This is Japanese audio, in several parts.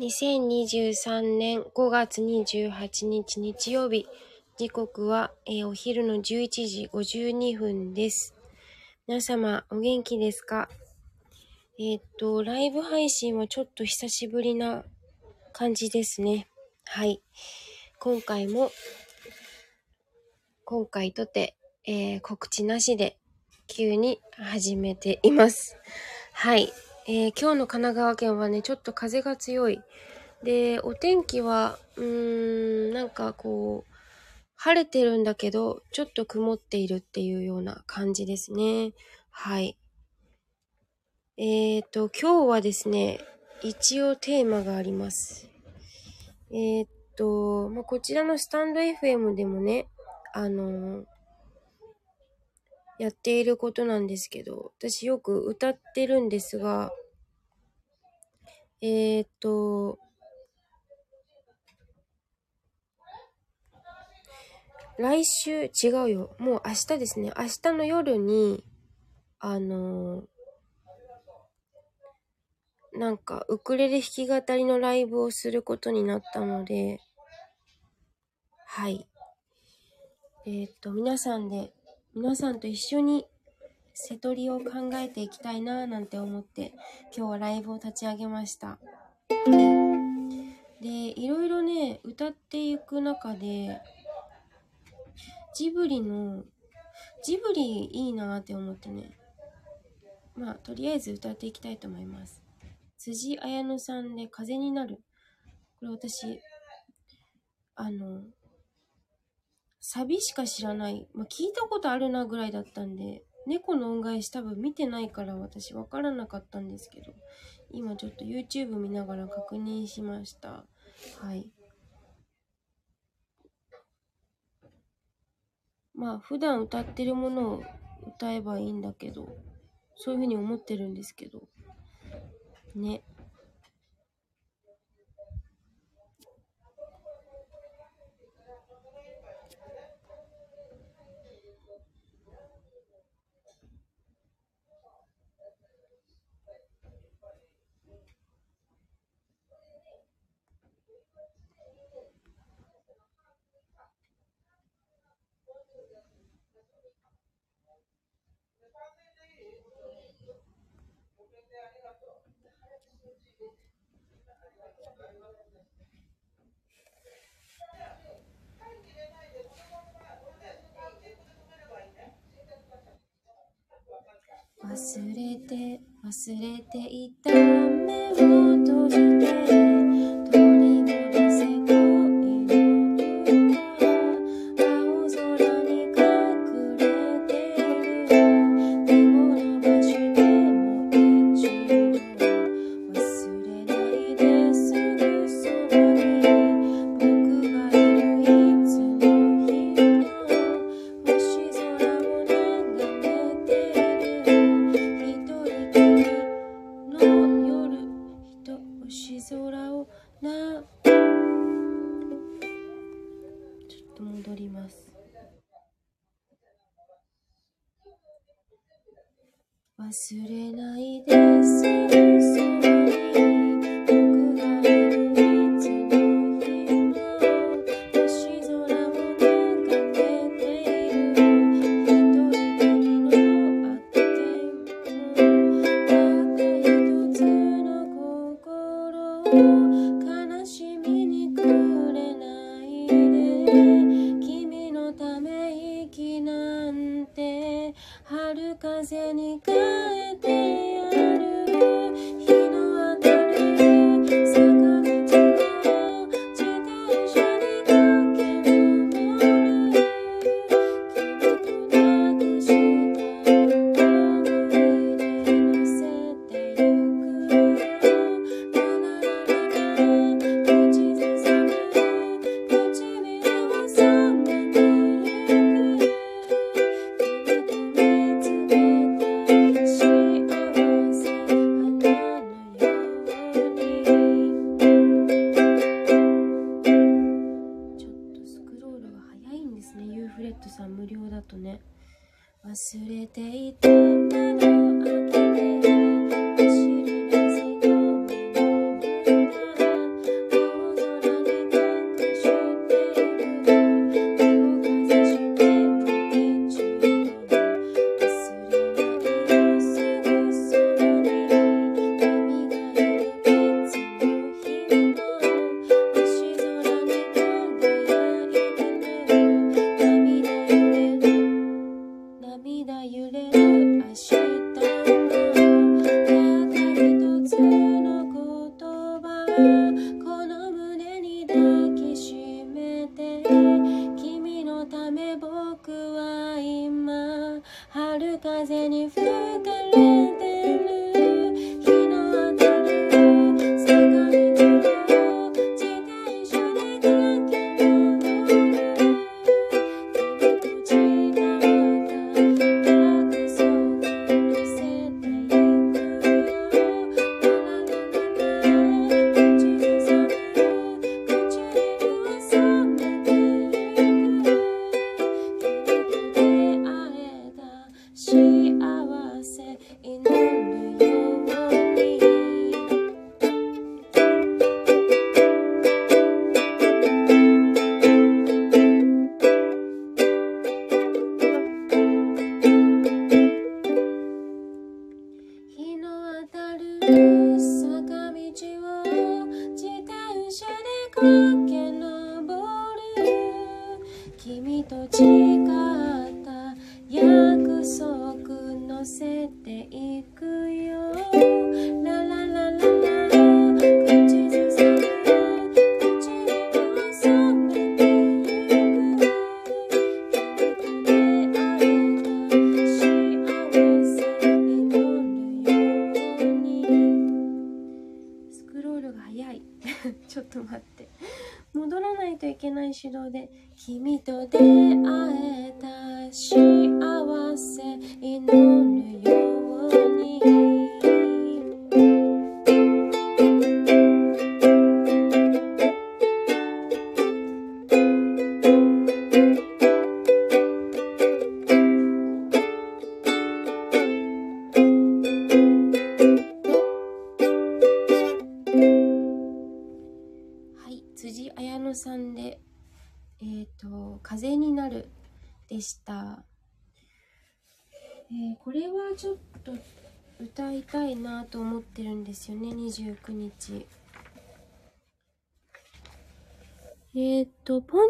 2023年5月28日日曜日、時刻は、えーお昼の11時52分です。皆様、お元気ですか？えーっと、ライブ配信はちょっと久しぶりな感じですね。はい。今回も、今回とて、えー告知なしで、急に始めています。はい。えー今日の神奈川県はね、ちょっと風が強い。で、お天気は、うーん、なんかこう、晴れてるんだけど、ちょっと曇っているっていうような感じですね。はい。えーと、今日はですね、一応テーマがあります。えーっと、まあ、こちらのスタンド FM でもね、あのやっていることなんですけど、私よく歌ってるんですが、えーっと、来週、違うよ。もう明日ですね。明日の夜に、あのーなんか、ウクレレ弾き語りのライブをすることになったので、はい。えーっと、皆さんで、皆さんと一緒に瀬戸りを考えていきたいなぁなんて思って、今日はライブを立ち上げました。で、いろいろね、歌っていく中で、ジブリの、ジブリいいなって思ってね。まあ、とりあえず歌っていきたいと思います。辻彩乃さんで風になる。これ私、あの、サビしか知らない。まあ、聞いたことあるなぐらいだったんで、猫の恩返し多分見てないから私わからなかったんですけど、今ちょっと YouTube 見ながら確認しました。はい。まあ普段歌ってるものを歌えばいいんだけど、そういうふうに思ってるんですけど、ね。忘れて忘れていた目を閉じて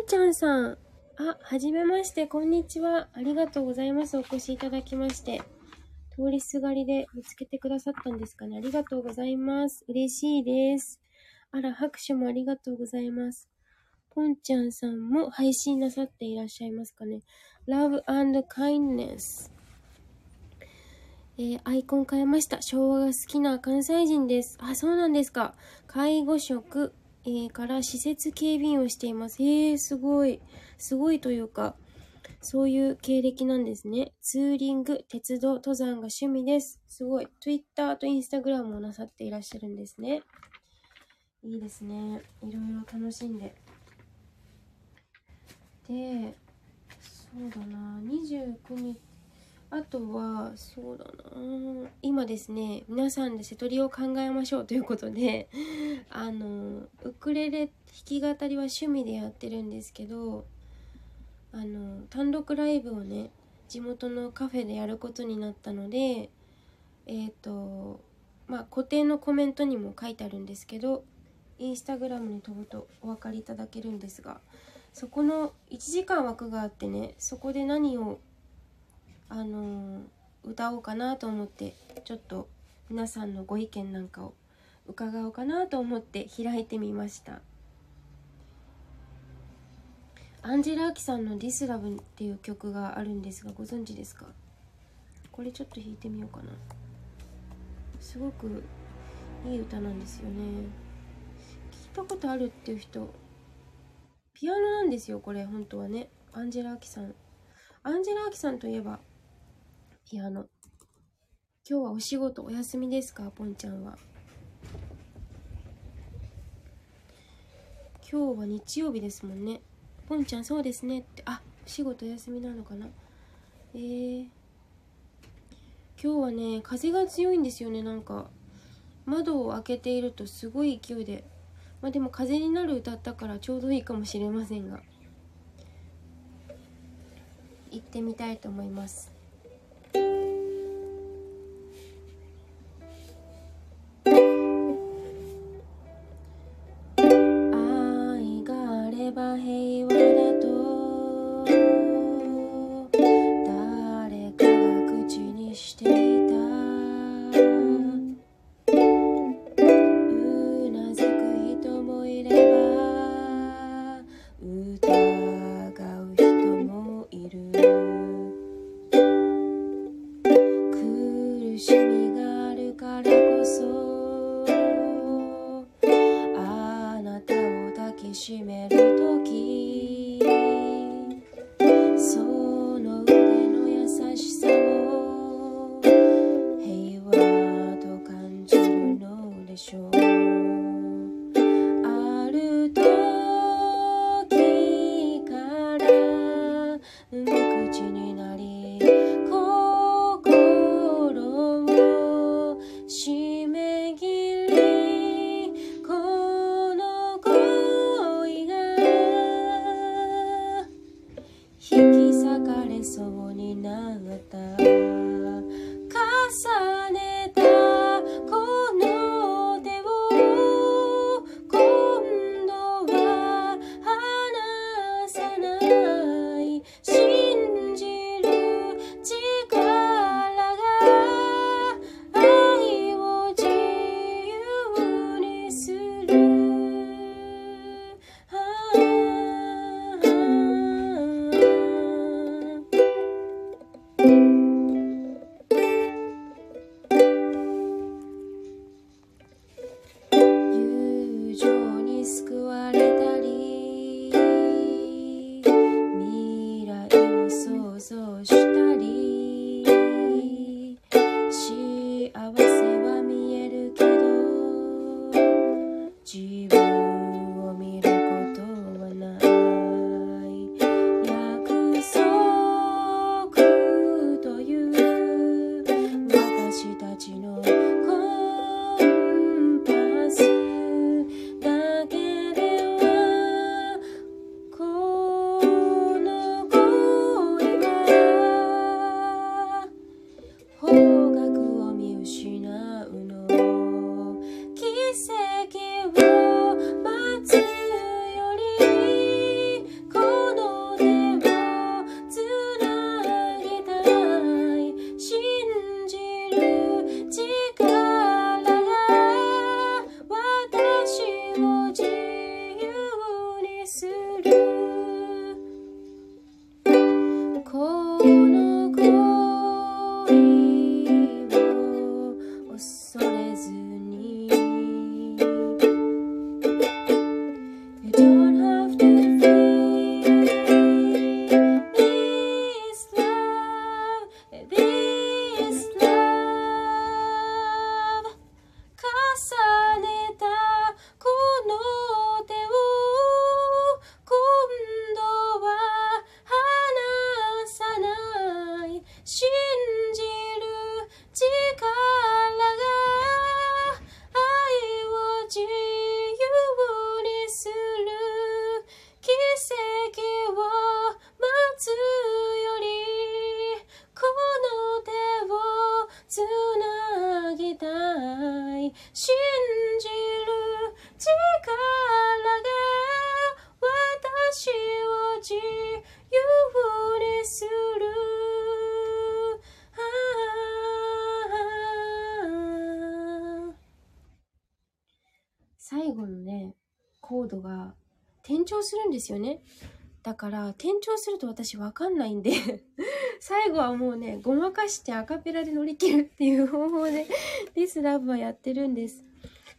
ちゃんさん。あ、はじめまして、こんにちは。ありがとうございます。お越しいただきまして。通りすがりで見つけてくださったんですかね。ありがとうございます。嬉しいです。あら、拍手もありがとうございます。ポンちゃんさんも配信なさっていらっしゃいますかね。Love and Kindness。えーアイコン変えました。昭和が好きな関西人です。あ、そうなんですか。介護職、えーから施設警備員をしています。へえ、すごい。すごいというか、そういう経歴なんですね。ツーリング、鉄道、登山が趣味です。すごい。Twitter と Instagram をなさっていらっしゃるんですね。いいですね。いろいろ楽しんで。で、そうだな、29日、あとは、そうだな、今ですね、皆さんで瀬戸りを考えましょうということで、あの、ウクレレ弾き語りは趣味でやってるんですけど、あの、単独ライブをね、地元のカフェでやることになったので、えっ、と、まあ、固定のコメントにも書いてあるんですけど、インスタグラムに飛ぶとお分かりいただけるんですがそこの1時間枠があってねそこで何をあの歌おうかなと思ってちょっと皆さんのご意見なんかを伺おうかなと思って開いてみました。アンジェラ・アキさんの「ディスラブっていう曲があるんですがご存知ですか？これちょっと弾いてみようかな。すごくいい歌なんですよね。聞いたことあるっていう人ピアノなんですよこれ本当はね。アンジェラ・アキさん。アンジェラ・アキさんといえばピアノ。今日はお仕事お休みですか？ポンちゃんは。今日は日曜日ですもんね。ポンちゃんそうですね。ってあお仕事お休みなのかな？えー、今日はね風が強いんですよねなんか。窓を開けているとすごい勢いで。まあでも風になる歌ったからちょうどいいかもしれませんが。行ってみたいと思います。ですよねだから転調すると私わかんないんで 最後はもうねごまかしてアカペラで乗り切るっていう方法で This Love はやってるんです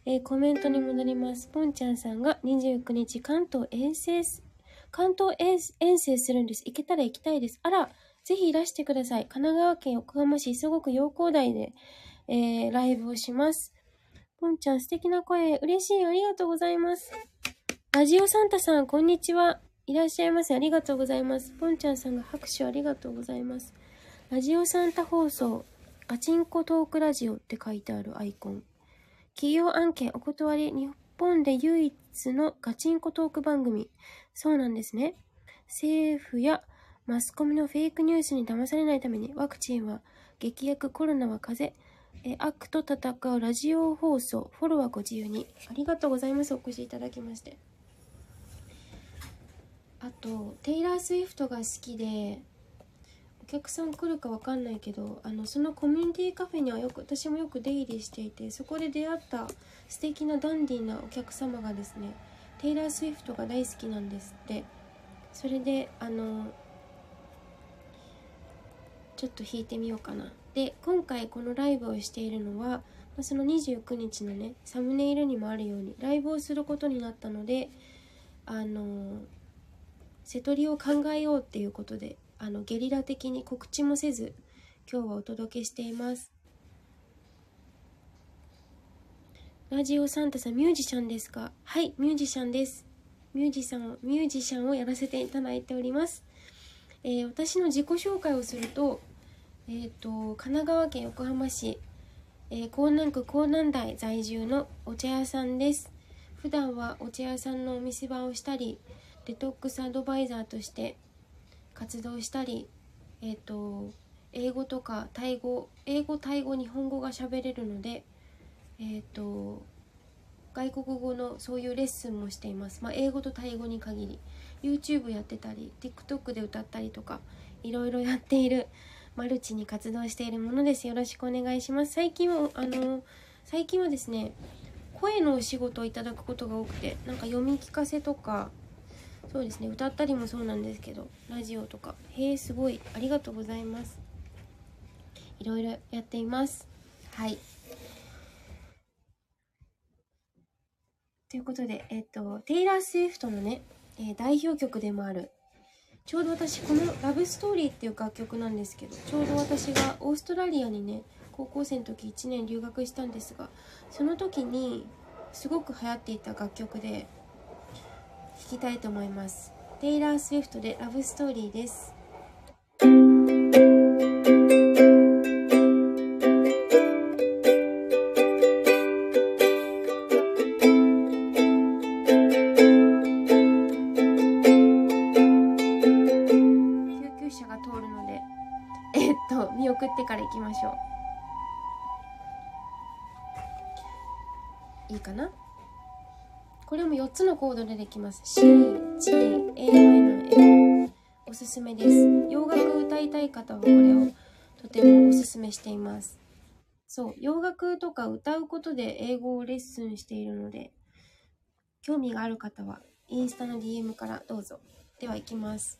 えーコメントに戻ります。ポンちゃんさんが29日関東遠征す、関東遠征するんです。行けたら行きたいです。あら、ぜひいらしてください。神奈川県横浜市すごく陽光台で、えーライブをします。ポンちゃん素敵な声、嬉しい。ありがとうございます。ラジオサンタさん、こんにちは。いらっしゃいませ。ありがとうございます。ポンちゃんさんが拍手ありがとうございます。ラジオサンタ放送、ガチンコトークラジオって書いてあるアイコン。企業案件お断り日本で唯一のガチンコトーク番組。そうなんですね。政府やマスコミのフェイクニュースに騙されないためにワクチンは劇薬、コロナは風邪、え悪と戦うラジオ放送、フォローはご自由に。ありがとうございます。お越しいただきまして。あと、テイラー・スウィフトが好きで、お客さん来るかわかんないけどあのそのコミュニティカフェにはよく私もよく出入りしていてそこで出会った素敵なダンディーなお客様がですねテイラー・スウィフトが大好きなんですって。それであのちょっと弾いてみようかな。で今回このライブをしているのはその29日のねサムネイルにもあるようにライブをすることになったのであの瀬戸りを考えようっていうことであのゲリラ的に告知もせず今日はお届けしています。ラジオサンタさんミュージシャンですか？はいミュージシャンです。ミュージシャンミュージシャンをやらせていただいております、えー私の自己紹介をするとえっ、と神奈川県横浜市、えー江南区江南台在住のお茶屋さんです。普段はお茶屋さんのお店番をしたりデトックスアドバイザーとして活動したりえっ、と英語とかタイ語英語タイ語日本語が喋れるのでえっ、と外国語のそういうレッスンもしています、まあ、英語とタイ語に限り。YouTube やってたり TikTok で歌ったりとかいろいろやっているマルチに活動しているものです。よろしくお願いします。最近はあの最近はですね声のお仕事をいただくことが多くてなんか読み聞かせとかそうですね。歌ったりもそうなんですけどラジオとか。へえすごい。ありがとうございます。いろいろやっています。はい。ということでえっ、とテイラー・スウィフトのね、えー代表曲でもある。ちょうど私この「ラブストーリー」っていう楽曲なんですけどちょうど私がオーストラリアにね高校生の時1年留学したんですがその時にすごく流行っていた楽曲で弾きたいと思います。テイラー・スウィフトでラブストーリーです。救急車が通るので。えっと見送ってから行きましょう。いいかな？これも4つのコードでできます。C、G、A マイナー F おすすめです。洋楽歌いたい方はこれをとてもおすすめしています。そう洋楽とか歌うことで英語をレッスンしているので興味がある方はインスタの DM からどうぞ。では行きます。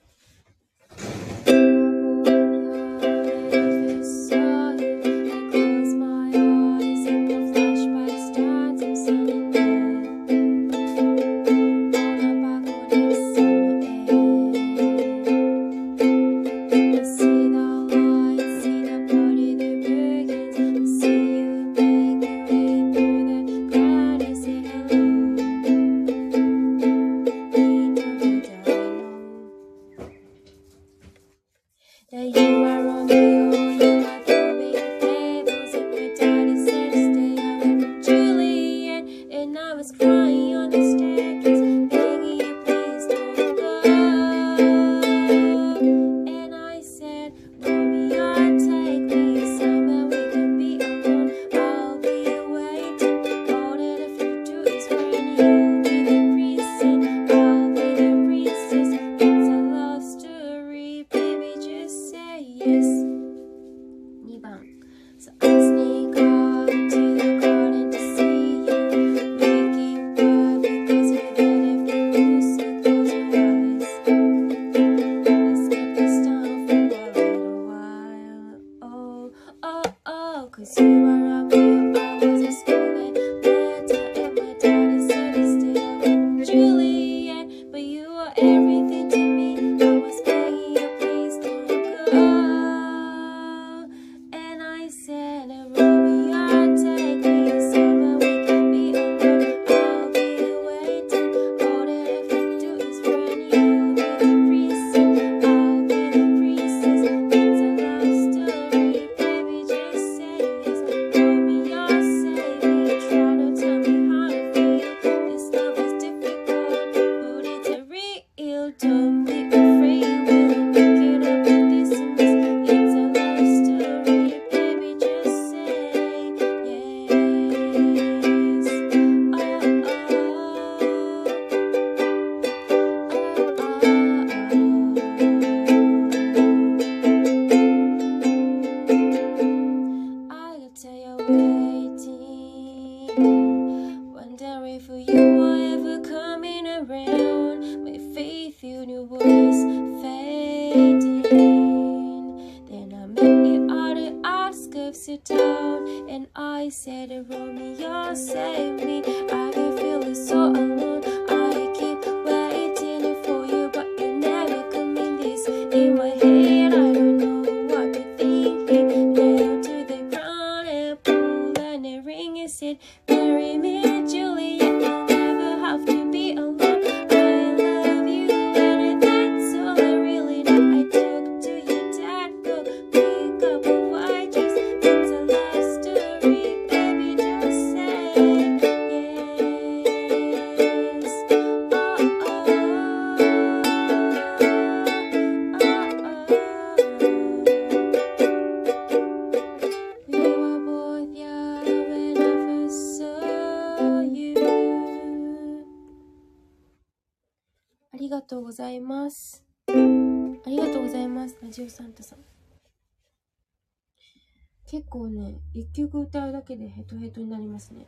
1曲歌うだけでヘトヘトになりますね。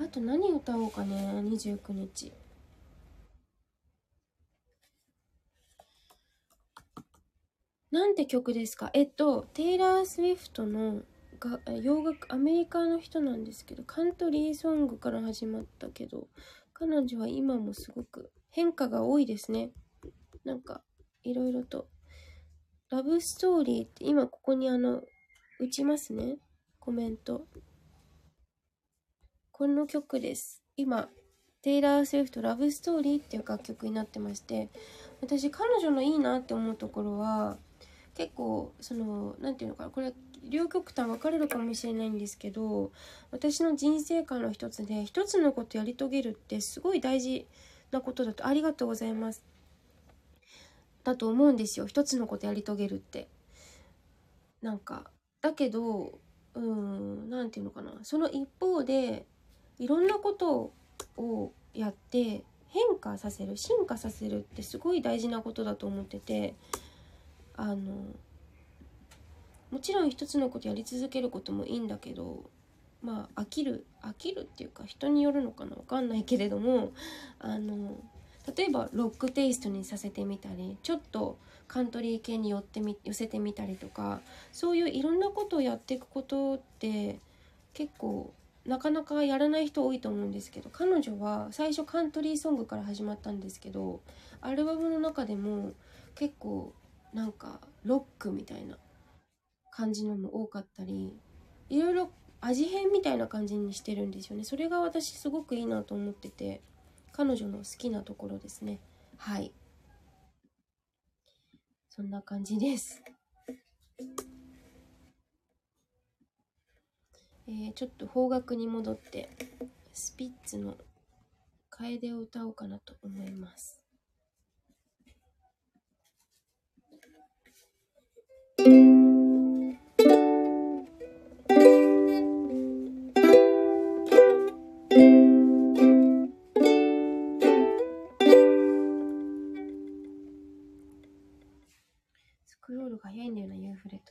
あと何歌おうかね29日。なんて曲ですか？えっとテイラー・スウィフトのが洋楽アメリカの人なんですけどカントリーソングから始まったけど彼女は今もすごく変化が多いですね。なんかいろいろと。ラブストーリーって今ここにあの打ちますね。コメント。この曲です。今、テイラー・スウィフトラブストーリーっていう楽曲になってまして、私彼女のいいなって思うところは、結構、その、なんていうのかな、これ、両極端分かれるかもしれないんですけど、私の人生観の一つで、一つのことやり遂げるってすごい大事なことだと、ありがとうございます。だと思うんですよ。一つのことやり遂げるって。なんか、だけど、うーん、なんていうのかな。その一方で、いろんなことをやって変化させる、進化させるってすごい大事なことだと思ってて、あの、もちろん一つのことやり続けることもいいんだけど、まあ飽きる飽きるっていうか人によるのかなわかんないけれどもあの例えばロックテイストにさせてみたりちょっとカントリー系に寄ってみ寄せてみたりとかそういういろんなことをやっていくことって結構なかなかやらない人多いと思うんですけど彼女は最初カントリーソングから始まったんですけどアルバムの中でも結構なんかロックみたいな感じのも多かったりいろいろ味変みたいな感じにしてるんですよね。それが私すごくいいなと思ってて彼女の好きなところですね。はい。そんな感じです。えー、ちょっと方角に戻ってスピッツの「楓」を歌おうかなと思います。スクロールが早いんだよな、ユーフレ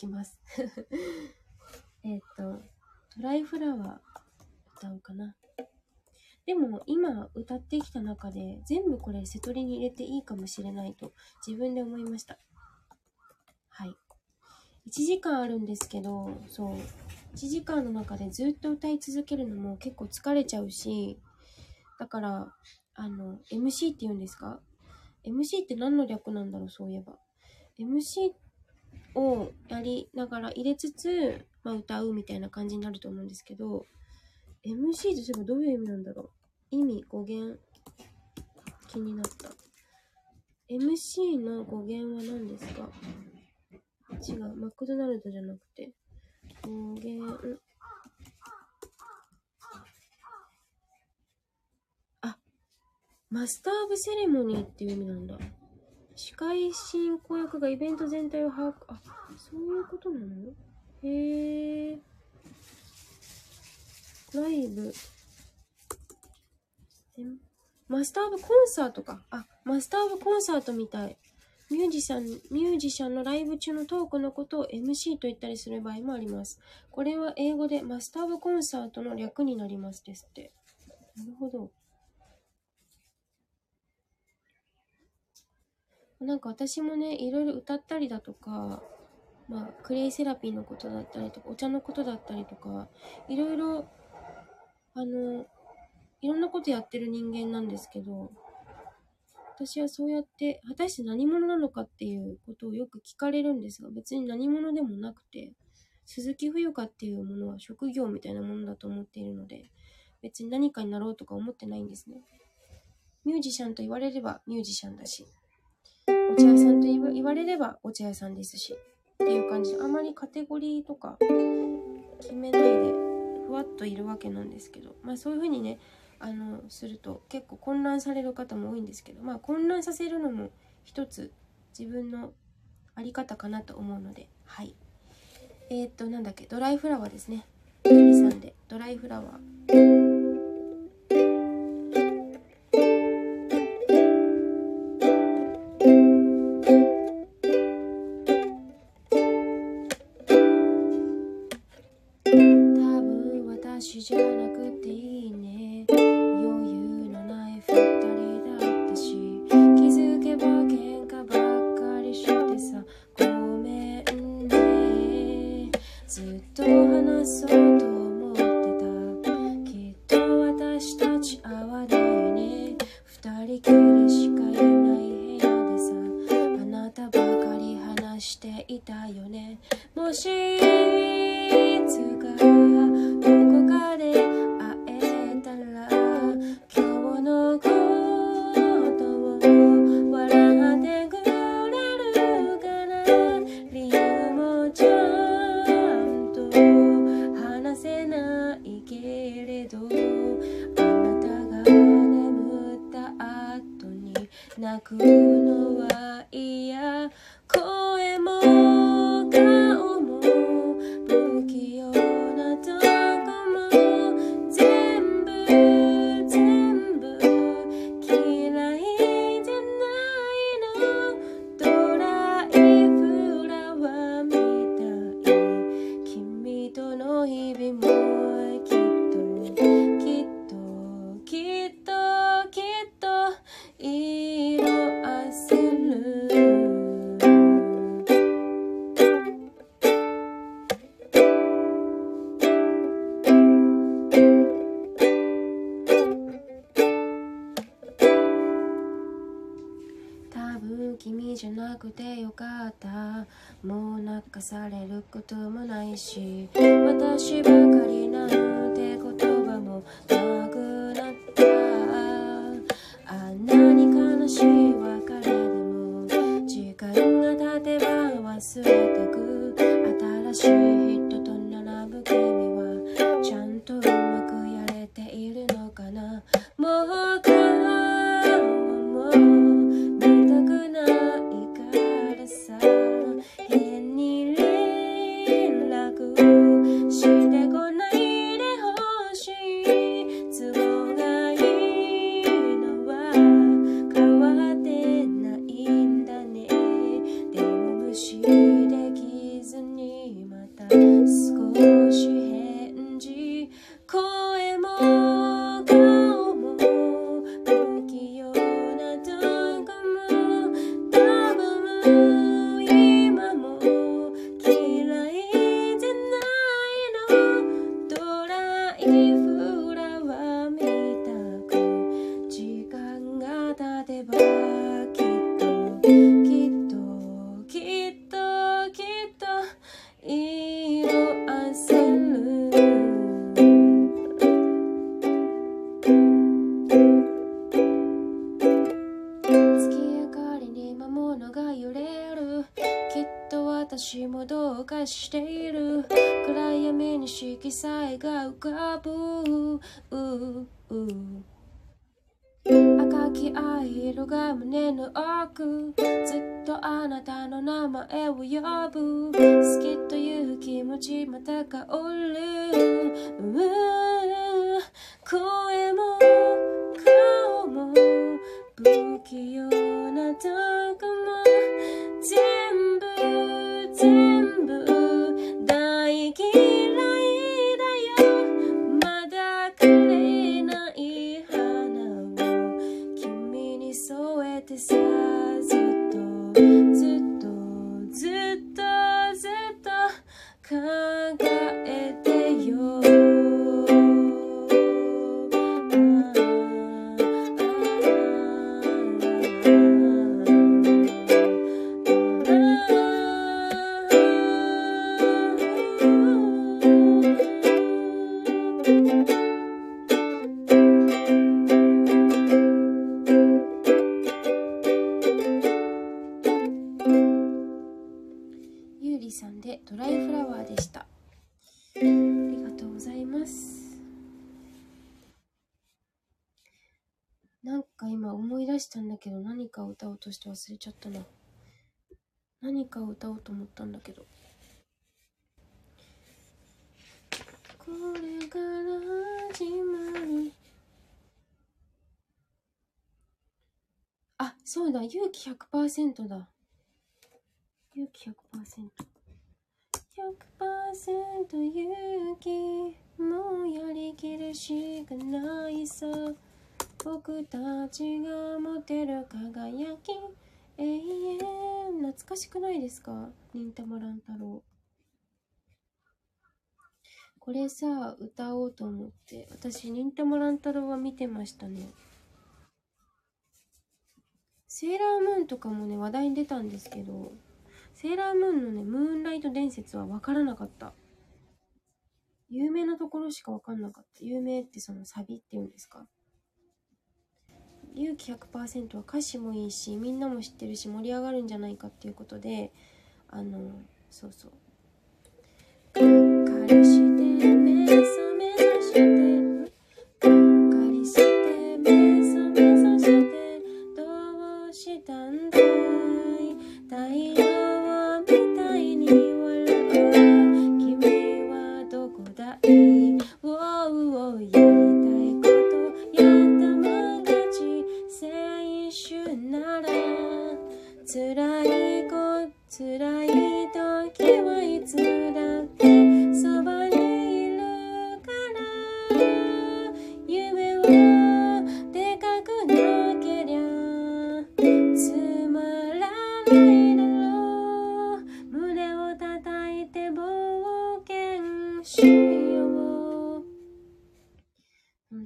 きます。えっとドライフラワー歌おうかな。でも今歌ってきた中で全部これ瀬戸りに入れていいかもしれないと自分で思いました。はい。1時間あるんですけどそう。1時間の中でずっと歌い続けるのも結構疲れちゃうしだからあの MC って言うんですか？MC って何の略なんだろうそういえば。MC っをやりながら入れつつ、まあ、歌うみたいな感じになると思うんですけど MC ってそういえばどういう意味なんだろう？意味語源気になった。MC の語源は何ですか？違う。マクドナルドじゃなくて。語源。あマスター・オブ・セレモニーっていう意味なんだ。司会進行役がイベント全体を把握あそういうことなの？へえライブ。えマスター・オブ・コンサートか。あマスター・オブ・コンサートみたい。ミュージシャンミュージシャンのライブ中のトークのことを MC と言ったりする場合もあります。これは英語でマスター・オブ・コンサートの略になりますですって。なるほど。なんか私もね、いろいろ歌ったりだとか、まあ、クレイセラピーのことだったりとか、お茶のことだったりとか、いろいろ、あの、いろんなことやってる人間なんですけど、私はそうやって、果たして何者なのかっていうことをよく聞かれるんですが、別に何者でもなくて、鈴木冬香っていうものは職業みたいなものだと思っているので、別に何かになろうとか思ってないんですね。ミュージシャンと言われればミュージシャンだし、お茶屋さんと言われればお茶屋さんですし、っていう感じで、あまりカテゴリーとか決めないで、ふわっといるわけなんですけど、まあそういうふうにね、あの、すると結構混乱される方も多いんですけど、まあ混乱させるのも一つ自分のあり方かなと思うので、はい。えー、っと、なんだっけ、ドライフラワーですね。ゆりさんで、ドライフラワー。た香れちゃったな。何かを歌おうと思ったんだけど。これから始まる。あ、そうだ、勇気100%だ。勇気100%。100%勇気もうやりきるしかないさ僕たちが持てる輝き永遠懐かしくないですか？忍たま乱太郎。これさ歌おうと思って。私忍たま乱太郎は見てましたね。セーラームーンとかもね話題に出たんですけどセーラームーンのねムーンライト伝説は分からなかった。有名なところしか分かんなかった。有名ってそのサビっていうんですか？勇気100%は歌詞もいいしみんなも知ってるし盛り上がるんじゃないかっていうことであのそうそう「目覚めして」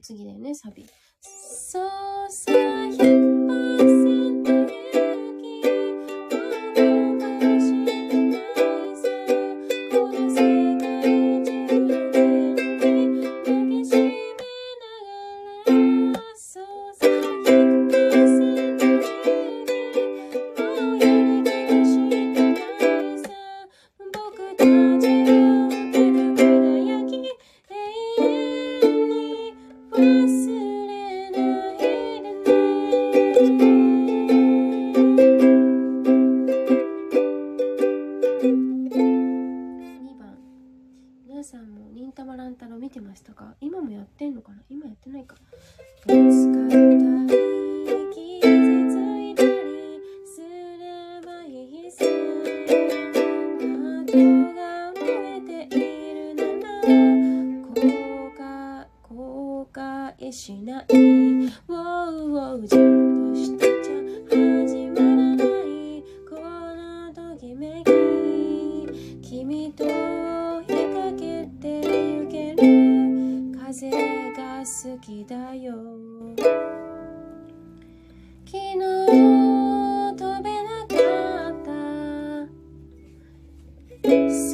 次だよね、サビ。そ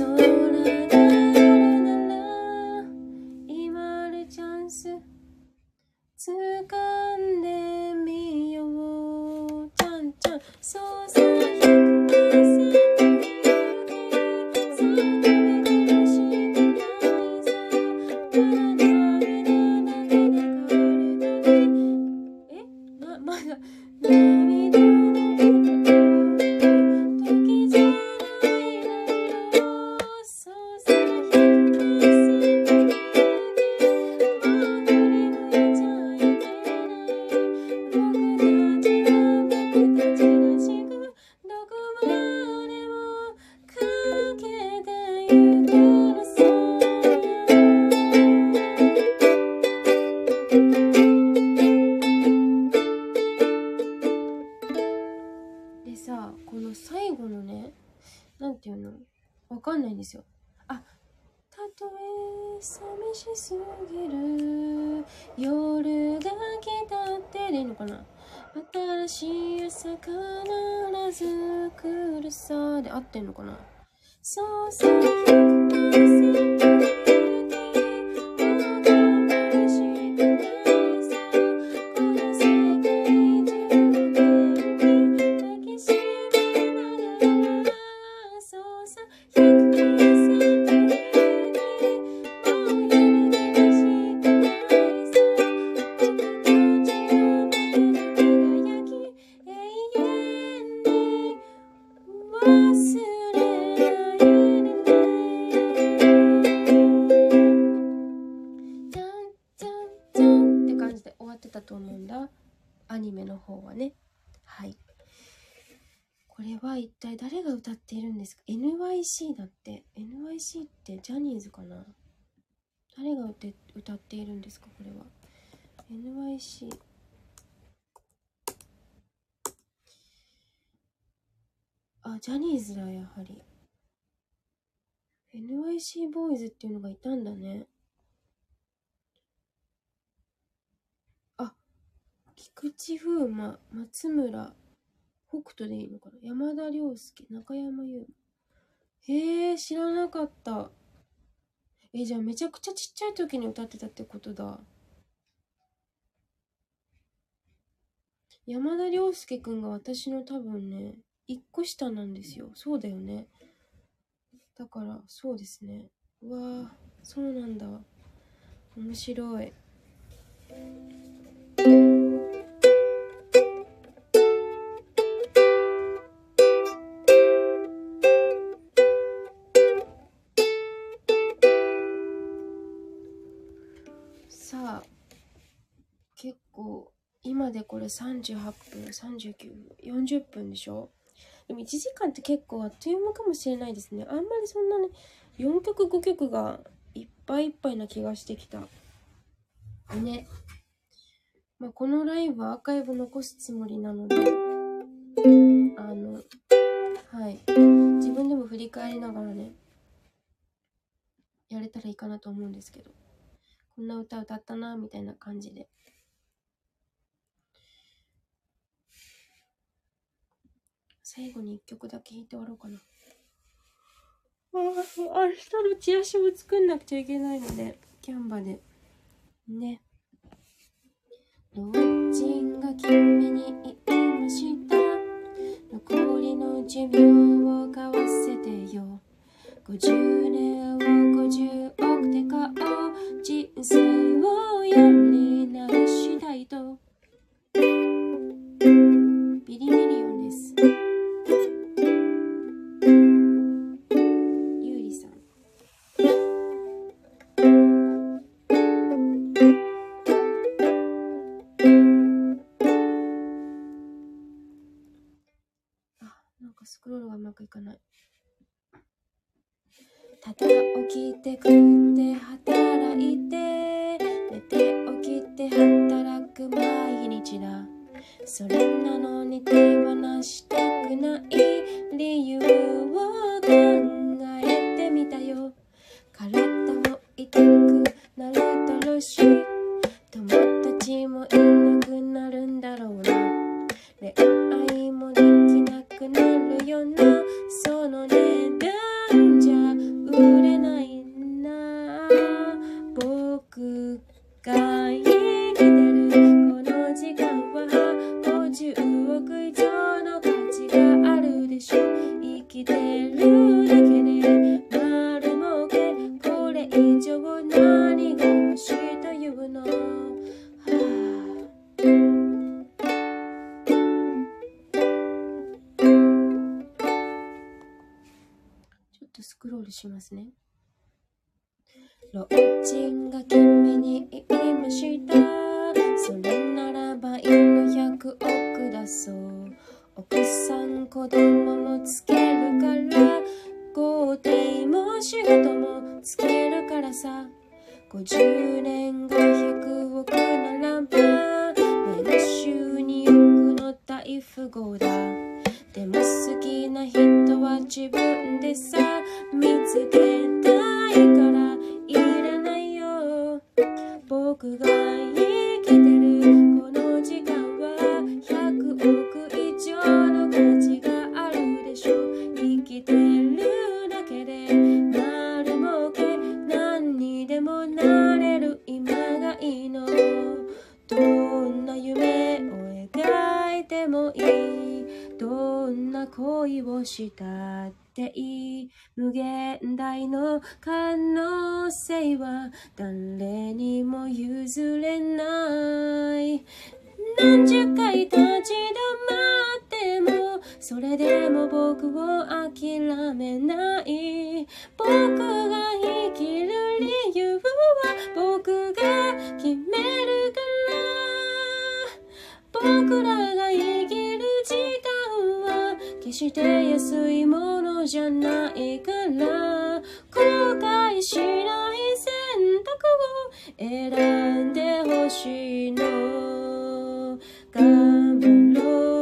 sola がいたんだね。あ菊池風磨松村北斗でいいのかな？山田涼介中山優馬へえ知らなかった。えじゃあめちゃくちゃちっちゃい時に歌ってたってことだ。山田涼介くんが私の多分ね一個下なんですよ。そうだよね。だからそうですね。うわーそうなんだ。面白い。さあ結構今でこれ38分39分40分でしょ？でも1時間って結構あっという間かもしれないですね。あんまりそんなに4曲5曲がいっぱいいっぱいな気がしてきた。ね。まあこのライブはアーカイブ残すつもりなのであのはい。自分でも振り返りながらねやれたらいいかなと思うんですけどこんな歌歌ったなみたいな感じで。最後に一曲だけ弾いて終わろうかな。ああ、明日のチラシを作んなくちゃいけないので、キャンバで。ね。老人が君に言いました。残りの寿命を交わせてよ。50年を50億で買おう。人生をやり直したいと。まくいかない。ただ起きて食って働いて寝て起きて働く毎日だ。それなのに手放したくない理由を考えてみたよ。体も痛くなるだろうし友達もいなくなるんだろうな。恋愛もできなくなるよな。しますね。老人が君に言いました。それなら倍の100億だそう。奥さん子供もつけるから、豪邸も仕事もつけるからさ。50年が100億ならば、年収2億の大富豪だ。でも好きな人は自分でさ見つけたいからいらないよ。僕が生きてるこの時間は100億以上の価値があるでしょ生きてるだけで丸儲け何にでもなれる今がいいの。どんな夢を描いてもいい。どんな恋をしたっていい無限大の可能性は誰にも譲れない。何十回立ち止まってもそれでも僕を諦めない。僕が生きる理由は僕が決めるから。僕らが生きる時間は決して安いものじゃないから後悔しない選択を選んでほしいの。頑張ろう。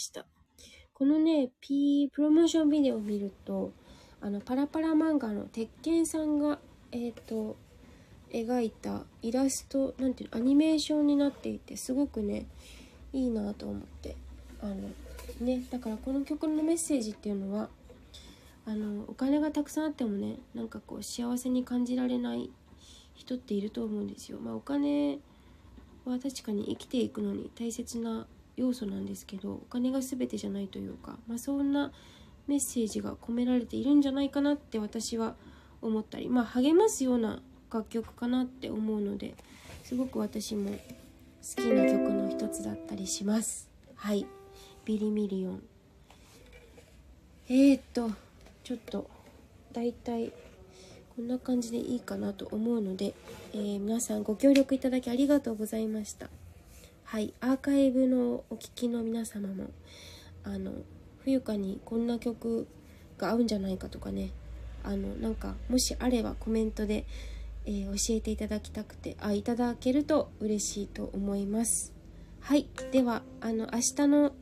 した。このね、P、プロモーションビデオを見ると、あの、パラパラ漫画の鉄拳さんが、えっ、と、描いたイラスト、なんていうの、アニメーションになっていて、すごくね、いいなと思って。あの、ね、だからこの曲のメッセージっていうのは、あの、お金がたくさんあってもね、なんかこう、幸せに感じられない人っていると思うんですよ。まあ、お金は確かに生きていくのに大切な要素なんですけどお金が全てじゃないというか、まあ、そんなメッセージが込められているんじゃないかなって私は思ったりまあ励ますような楽曲かなって思うのですごく私も好きな曲の一つだったりします。はい。ビリミリオン。えー、っとちょっとだいたいこんな感じでいいかなと思うので、えー皆さんご協力いただきありがとうございました。はい、アーカイブのお聴きの皆様も、あの、冬香にこんな曲が合うんじゃないかとかね、あの、なんか、もしあればコメントで、えー教えていただきたくて、あ、いただけると嬉しいと思います。はい、では、あの、明日の、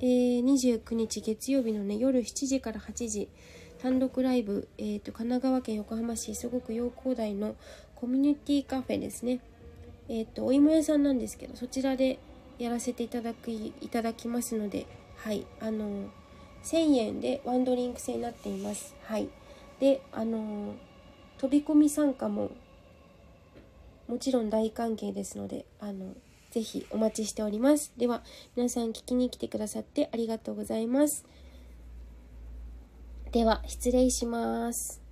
えー29日月曜日のね、夜7時から8時、単独ライブ、えー、と神奈川県横浜市すごく陽光台のコミュニティカフェですね。えっ、と、お芋屋さんなんですけど、そちらでやらせていただき、いただきますので、はい、あの、1000円でワンドリンク制になっています。はい。で、あの、飛び込み参加も、もちろん大歓迎ですので、あの、ぜひお待ちしております。では、皆さん聞きに来てくださってありがとうございます。では、失礼します。